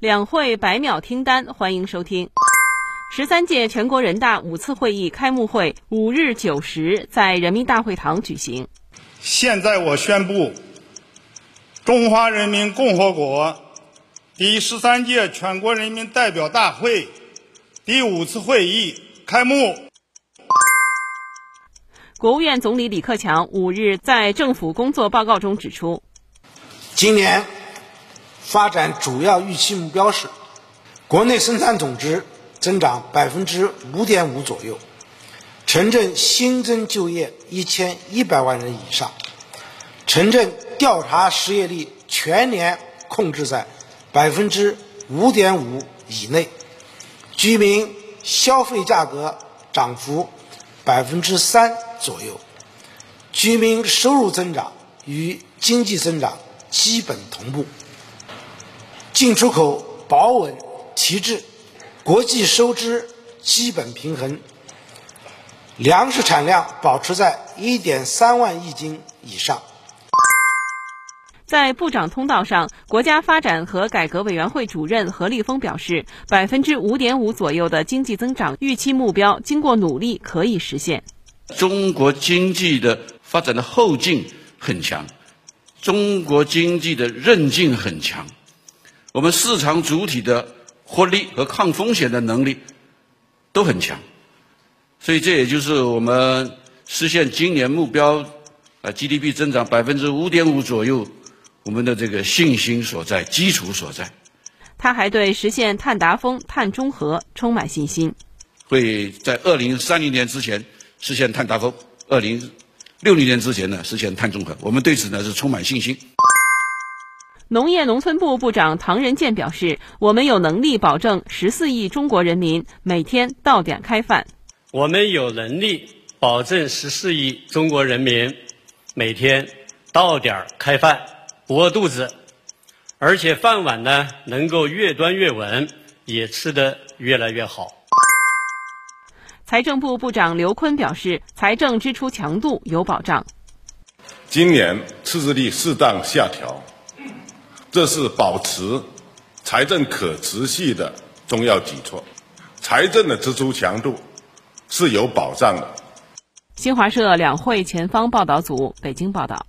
两会百秒听单，欢迎收听。十三届全国人大五次会议开幕会五日九时在人民大会堂举行。现在我宣布，中华人民共和国第十三届全国人民代表大会第五次会议开幕。国务院总理李克强五日在政府工作报告中指出，今年。发展主要预期目标是：国内生产总值增长百分之五点五左右，城镇新增就业一千一百万人以上，城镇调查失业率全年控制在百分之五点五以内，居民消费价格涨幅百分之三左右，居民收入增长与经济增长基本同步。进出口保稳提质，国际收支基本平衡，粮食产量保持在一点三万亿斤以上。在部长通道上，国家发展和改革委员会主任何立峰表示，百分之五点五左右的经济增长预期目标，经过努力可以实现。中国经济的发展的后劲很强，中国经济的韧劲很强。我们市场主体的获利和抗风险的能力都很强，所以这也就是我们实现今年目标啊 GDP 增长百分之五点五左右，我们的这个信心所在、基础所在。他还对实现碳达峰、碳中和充满信心，会在二零三零年之前实现碳达峰，二零六零年之前呢实现碳中和。我们对此呢是充满信心。农业农村部部长唐仁健表示：“我们有能力保证十四亿中国人民每天到点开饭。我们有能力保证十四亿中国人民每天到点开饭，不饿肚子，而且饭碗呢能够越端越稳，也吃得越来越好。”财政部部长刘昆表示：“财政支出强度有保障。今年赤字率适当下调。”这是保持财政可持续的重要举措，财政的支出强度是有保障的。新华社两会前方报道组北京报道。